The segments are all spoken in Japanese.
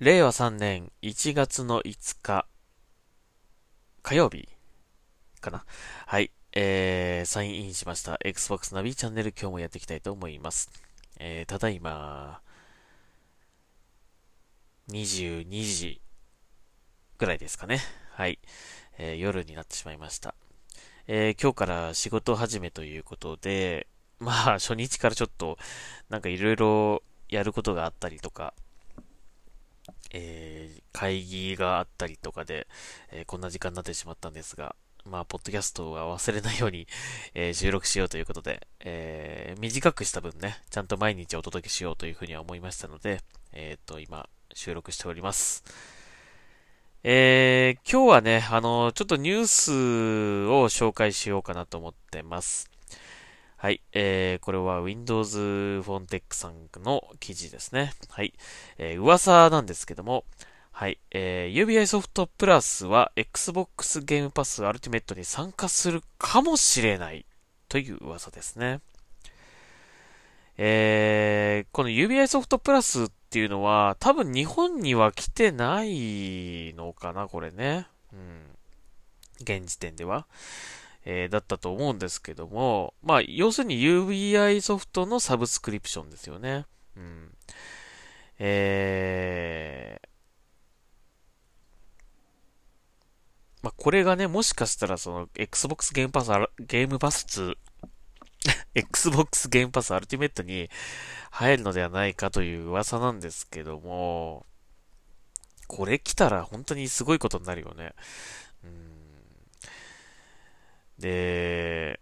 令和3年1月の5日、火曜日かな？はい。えー、サインインしました Xbox ナビチャンネル今日もやっていきたいと思います。えー、ただいま、22時ぐらいですかね。はい。えー、夜になってしまいました。えー、今日から仕事始めということで、まあ、初日からちょっと、なんかいろいろやることがあったりとか、えー、会議があったりとかで、えー、こんな時間になってしまったんですが、まあ、ポッドキャストは忘れないように、えー、収録しようということで、えー、短くした分ね、ちゃんと毎日お届けしようというふうには思いましたので、えっ、ー、と、今、収録しております。えー、今日はね、あの、ちょっとニュースを紹介しようかなと思ってます。はい。えー、これは Windows Phone Tech さんの記事ですね。はい。えー、噂なんですけども、はい。えー、UBI ソフトプラスは Xbox ゲームパス Ultimate に参加するかもしれないという噂ですね。えー、この UBI ソフトプラスっていうのは多分日本には来てないのかな、これね。うん。現時点では。えー、だったと思うんですけども、まあ、要するに UBI ソフトのサブスクリプションですよね。うん。えー、まあ、これがね、もしかしたらその Xbox ゲームパス、ゲームパス2、Xbox ゲームパスアルティメットに入るのではないかという噂なんですけども、これ来たら本当にすごいことになるよね。で、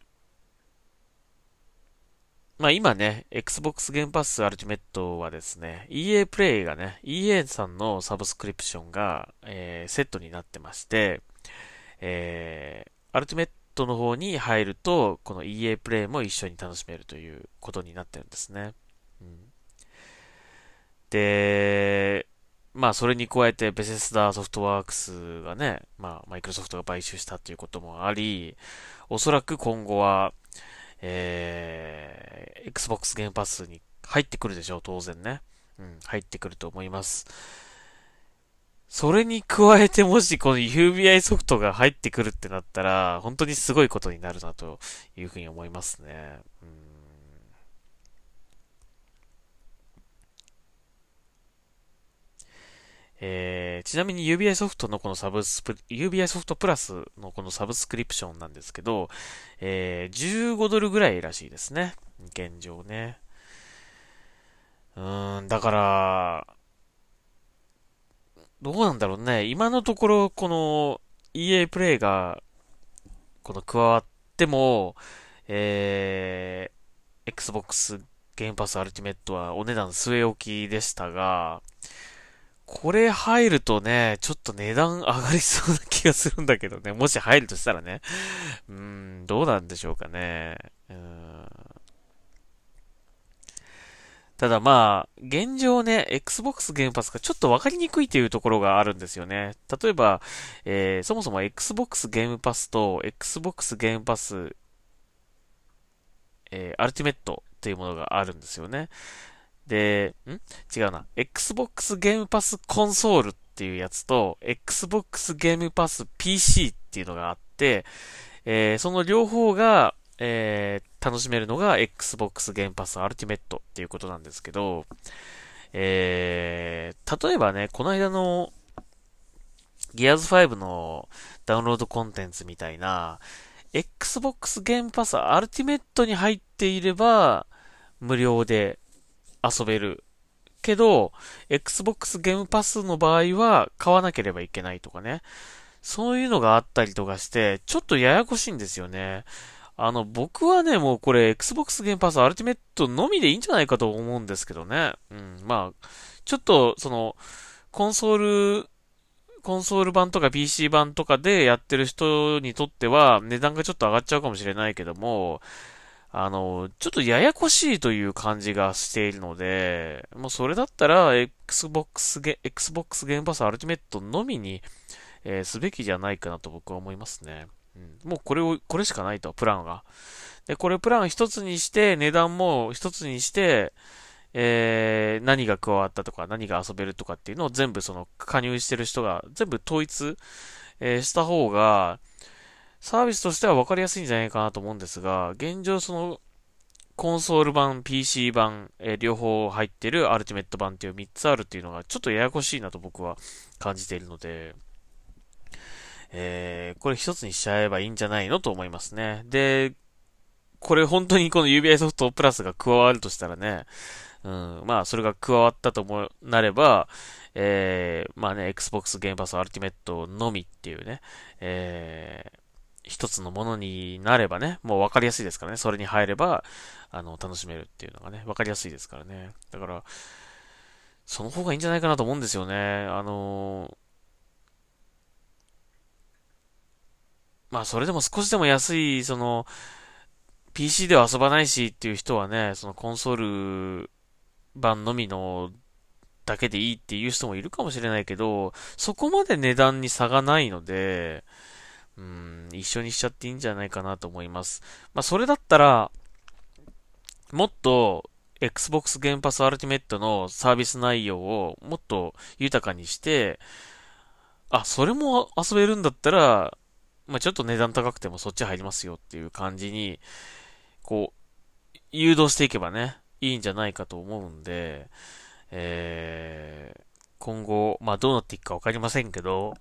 まあ今ね、Xbox ゲームパスアルティメットはですね、EA プレイがね、EA さんのサブスクリプションが、えー、セットになってまして、えー、アルティメットの方に入ると、この EA プレイも一緒に楽しめるということになってるんですね。うん、で、まあ、それに加えて、ベセスダーソフトワークスがね、まあ、マイクロソフトが買収したということもあり、おそらく今後は、えー、Xbox ゲームパスに入ってくるでしょう、当然ね。うん、入ってくると思います。それに加えてもしこの UBI ソフトが入ってくるってなったら、本当にすごいことになるなというふうに思いますね。うんえー、ちなみに UBI ソフトのこのサブスプ、UBI ソフトプラスのこのサブスクリプションなんですけど、えー、15ドルぐらいらしいですね。現状ね。うーん、だから、どうなんだろうね。今のところ、この EA プレイが、この加わっても、えー、Xbox ゲームパスアルティメットはお値段据え置きでしたが、これ入るとね、ちょっと値段上がりそうな気がするんだけどね。もし入るとしたらね。うん、どうなんでしょうかね。うんただまあ、現状ね、Xbox ゲームパスがちょっとわかりにくいというところがあるんですよね。例えば、えー、そもそも Xbox ゲームパスと Xbox ゲームパス、えー、アルティメットっていうものがあるんですよね。で、ん？違うな。Xbox ゲームパスコンソールっていうやつと、Xbox ゲームパス PC っていうのがあって、えー、その両方が、えー、楽しめるのが Xbox ゲームパスアルティメットっていうことなんですけど、えー、例えばね、この間の Gears 5のダウンロードコンテンツみたいな、Xbox ゲームパスアルティメットに入っていれば、無料で遊べる。けど、Xbox ゲームパスの場合は買わなければいけないとかね。そういうのがあったりとかして、ちょっとややこしいんですよね。あの、僕はね、もうこれ Xbox ゲームパスアルティメットのみでいいんじゃないかと思うんですけどね。うん、まあ、ちょっと、その、コンソール、コンソール版とか PC 版とかでやってる人にとっては値段がちょっと上がっちゃうかもしれないけども、あの、ちょっとややこしいという感じがしているので、もうそれだったら、Xbox ゲ、Xbox ゲームパスアルティメットのみに、えー、すべきじゃないかなと僕は思いますね。うん、もうこれを、これしかないと、プランが。で、これプラン一つにして、値段も一つにして、えー、何が加わったとか、何が遊べるとかっていうのを全部その加入してる人が全部統一、えー、した方が、サービスとしては分かりやすいんじゃないかなと思うんですが、現状その、コンソール版、PC 版、えー、両方入ってるアルティメット版っていう3つあるっていうのがちょっとややこしいなと僕は感じているので、えー、これ一つにしちゃえばいいんじゃないのと思いますね。で、これ本当にこの UBI ソフトプラスが加わるとしたらね、うん、まあ、それが加わったともなれば、えー、まあね、Xbox Game Pass Ultimate のみっていうね、えー、一つのものになればね、もう分かりやすいですからね、それに入れば、あの、楽しめるっていうのがね、分かりやすいですからね。だから、その方がいいんじゃないかなと思うんですよね。あのまあ、それでも少しでも安い、その、PC では遊ばないしっていう人はね、そのコンソール版のみのだけでいいっていう人もいるかもしれないけど、そこまで値段に差がないので、うん、一緒にしちゃっていいんじゃないかなと思います。まあ、それだったら、もっと Xbox Game Pass Ultimate のサービス内容をもっと豊かにして、あ、それも遊べるんだったら、まあ、ちょっと値段高くてもそっち入りますよっていう感じに、こう、誘導していけばね、いいんじゃないかと思うんで、えー、今後、まあどうなっていくかわかりませんけど、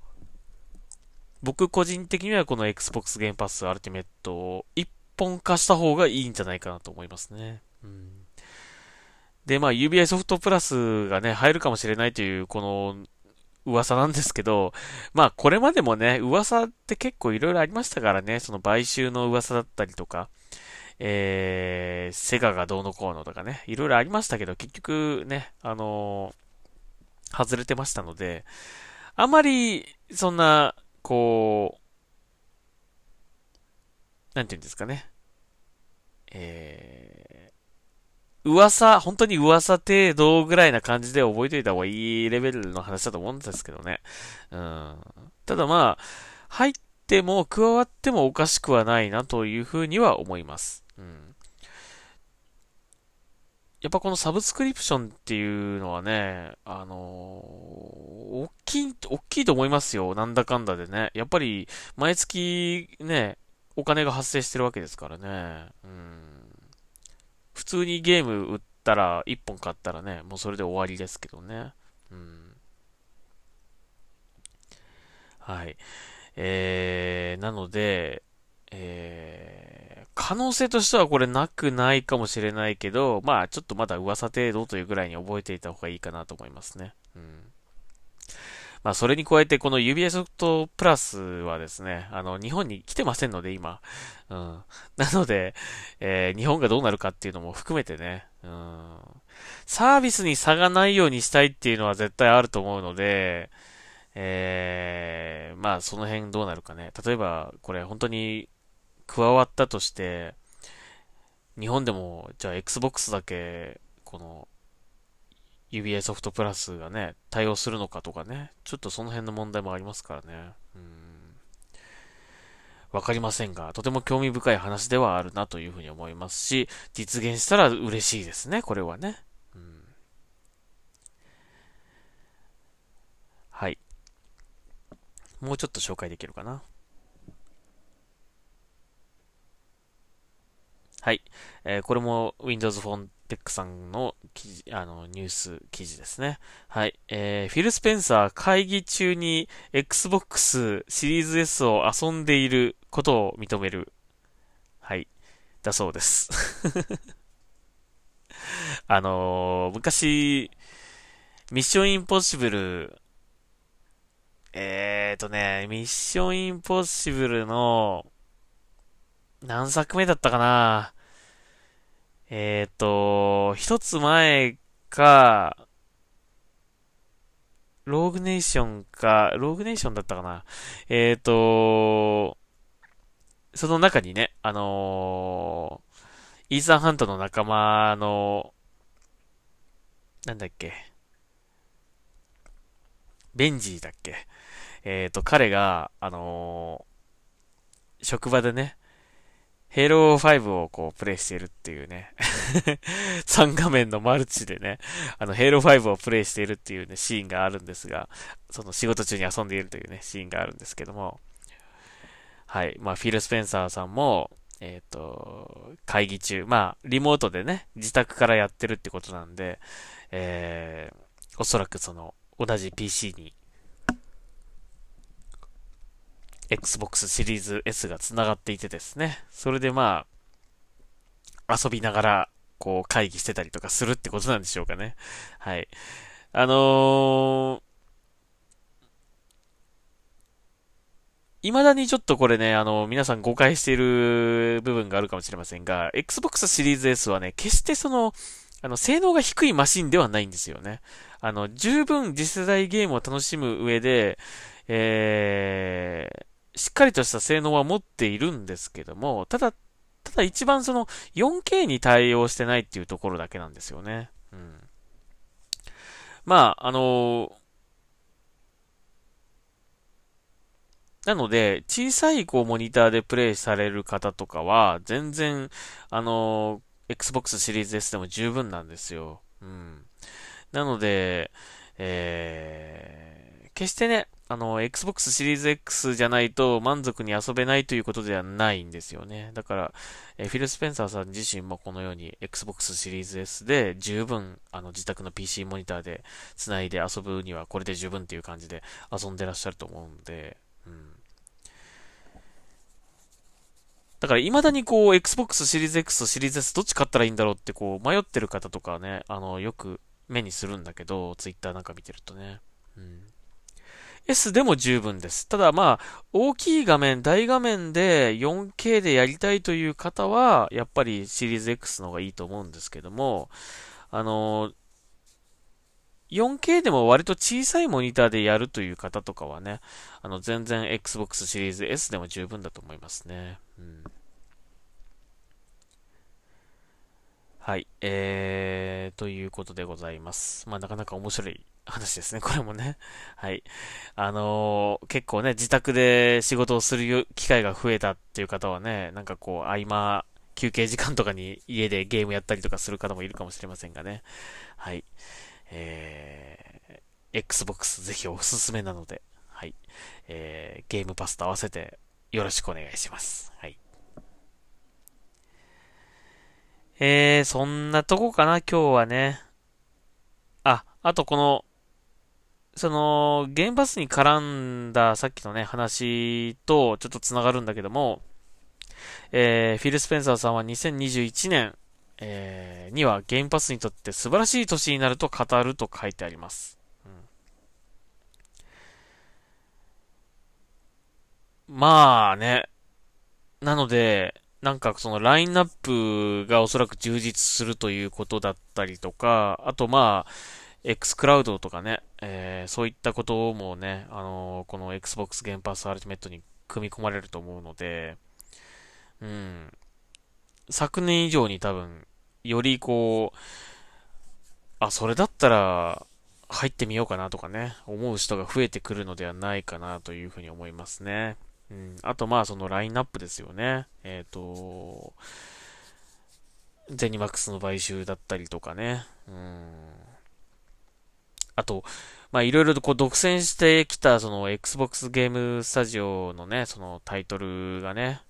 僕個人的にはこの Xbox Game Pass Ultimate を一本化した方がいいんじゃないかなと思いますね。うん、で、まあ UBI ソフトプラスがね、入るかもしれないというこの噂なんですけど、まあこれまでもね、噂って結構いろいろありましたからね、その買収の噂だったりとか、えー、セガがどうのこうのとかね、いろいろありましたけど、結局ね、あのー、外れてましたので、あまり、そんな、こう、なんていうんですかね、えー、噂、本当に噂程度ぐらいな感じで覚えておいた方がいいレベルの話だと思うんですけどね。うん。ただまあ、入っても加わってもおかしくはないなというふうには思います。うん。やっぱこのサブスクリプションっていうのはね、あのー、きい、大きいと思いますよ。なんだかんだでね。やっぱり、毎月ね、お金が発生してるわけですからね。うん。普通にゲーム売ったら、1本買ったらね、もうそれで終わりですけどね。うん。はい。えー、なので、えー、可能性としてはこれなくないかもしれないけど、まあちょっとまだ噂程度というぐらいに覚えていた方がいいかなと思いますね。うん。まあそれに加えてこの指輪ソフトプラスはですね、あの日本に来てませんので今。うん。なので、えー、日本がどうなるかっていうのも含めてね、うん。サービスに差がないようにしたいっていうのは絶対あると思うので、えー、まあその辺どうなるかね。例えばこれ本当に加わったとして、日本でも、じゃあ Xbox だけ、この、UBI ソフトプラスがね、対応するのかとかね、ちょっとその辺の問題もありますからね。うん。わかりませんが、とても興味深い話ではあるなというふうに思いますし、実現したら嬉しいですね、これはね。うん。はい。もうちょっと紹介できるかな。はい。えー、これも Windows フォン Phone Tech さんの記事、あの、ニュース記事ですね。はい。えー、フィル・スペンサー会議中に Xbox シリーズ S を遊んでいることを認める。はい。だそうです。あのー、昔、ミッションインポッシブル、えーとね、ミッションインポッシブルの、何作目だったかなえっ、ー、と、一つ前か、ローグネーションか、ローグネーションだったかな。えっ、ー、と、その中にね、あのー、イーサンハントの仲間の、なんだっけ、ベンジーだっけ。えっ、ー、と、彼が、あの、職場でね、ヘイロー5をこう、プレイしているっていうね。3画面のマルチでね、あの、ヘイロー5をプレイしているっていうね、シーンがあるんですが、その仕事中に遊んでいるというね、シーンがあるんですけども、はい。まあ、フィル・スペンサーさんも、えっ、ー、と、会議中、まあ、リモートでね、自宅からやってるってことなんで、えー、おそらくその、同じ PC に、Xbox シリーズ S が繋がっていてですね、それでまあ、遊びながら、こう、会議してたりとかするってことなんでしょうかね。はい。あのー、未だにちょっとこれね、あの、皆さん誤解している部分があるかもしれませんが、Xbox シリーズ S はね、決してその、あの、性能が低いマシンではないんですよね。あの、十分次世代ゲームを楽しむ上で、えー、しっかりとした性能は持っているんですけども、ただ、ただ一番その 4K に対応してないっていうところだけなんですよね。うん。まあ、あのなので、小さいこうモニターでプレイされる方とかは、全然、あの、Xbox シリーズ S でも十分なんですよ。うん。なので、えー、決してね、あの、Xbox シリーズ X じゃないと満足に遊べないということではないんですよね。だから、え、フィル・スペンサーさん自身もこのように Xbox シリーズ S で十分、あの、自宅の PC モニターで繋いで遊ぶにはこれで十分っていう感じで遊んでらっしゃると思うんで、うん。だから未だにこう、Xbox シリーズ X とシリーズ S どっち買ったらいいんだろうってこう、迷ってる方とかね、あの、よく目にするんだけど、Twitter なんか見てるとね。うん。S でも十分です。ただまあ、大きい画面、大画面で 4K でやりたいという方は、やっぱりシリーズ X の方がいいと思うんですけども、あの、4K でも割と小さいモニターでやるという方とかはね、あの、全然 Xbox シリーズ S でも十分だと思いますね。うん。はい。えー、ということでございます。まあ、なかなか面白い話ですね、これもね。はい。あのー、結構ね、自宅で仕事をする機会が増えたっていう方はね、なんかこう、合間、休憩時間とかに家でゲームやったりとかする方もいるかもしれませんがね。はい。えー、Xbox ぜひおすすめなので、はい。えー、ゲームパスと合わせてよろしくお願いします。はい。えー、そんなとこかな、今日はね。あ、あとこの、その、ゲームパスに絡んださっきのね、話とちょっと繋がるんだけども、えー、フィル・スペンサーさんは2021年、えー、にはゲームパスにとって素晴らしい年になると語ると書いてあります。うん、まあね。なので、なんかそのラインナップがおそらく充実するということだったりとか、あとまあ、X クラウドとかね、えー、そういったこともね、あのー、この Xbox ゲームパスアルティメットに組み込まれると思うので、うん。昨年以上に多分、よりこう、あ、それだったら、入ってみようかなとかね、思う人が増えてくるのではないかなというふうに思いますね。うん。あとまあそのラインナップですよね。えっ、ー、と、ゼニマックスの買収だったりとかね。うん。あと、まあいろいろとこう独占してきたその Xbox ゲームスタジオのね、そのタイトルがね、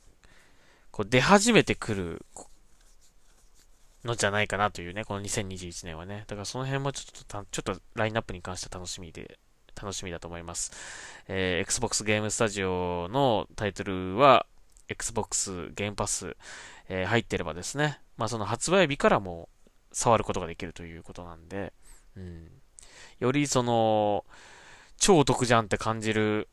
こう出始めてくるのじゃないかなというね、この2021年はね。だからその辺もちょっと、ちょっとラインナップに関しては楽しみで、楽しみだと思います。えー、Xbox ゲームスタジオのタイトルは、Xbox ゲームパス、えー、入ってればですね、まあその発売日からも触ることができるということなんで、うん。よりその、超得じゃんって感じる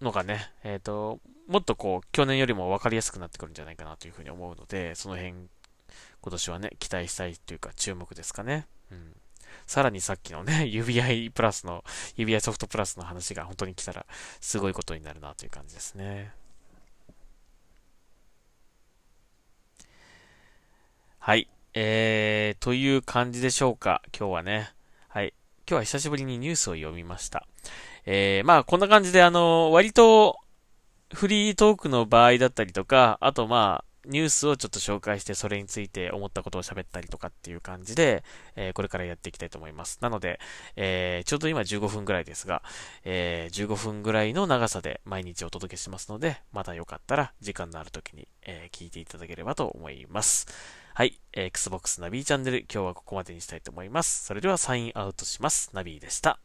のがね、えっ、ー、と、もっとこう、去年よりも分かりやすくなってくるんじゃないかなというふうに思うので、その辺、今年はね、期待したいというか、注目ですかね。うん。さらにさっきのね、指輪プラスの、指輪ソフトプラスの話が本当に来たら、すごいことになるなという感じですね。はい。えー、という感じでしょうか。今日はね。はい。今日は久しぶりにニュースを読みました。えー、まあ、こんな感じで、あの、割と、フリートークの場合だったりとか、あとまあ、ニュースをちょっと紹介して、それについて思ったことを喋ったりとかっていう感じで、えー、これからやっていきたいと思います。なので、えー、ちょうど今15分ぐらいですが、えー、15分ぐらいの長さで毎日お届けしますので、またよかったら時間のある時に、え聞いていただければと思います。はい、え Xbox ナビーチャンネル、今日はここまでにしたいと思います。それではサインアウトします。ナビーでした。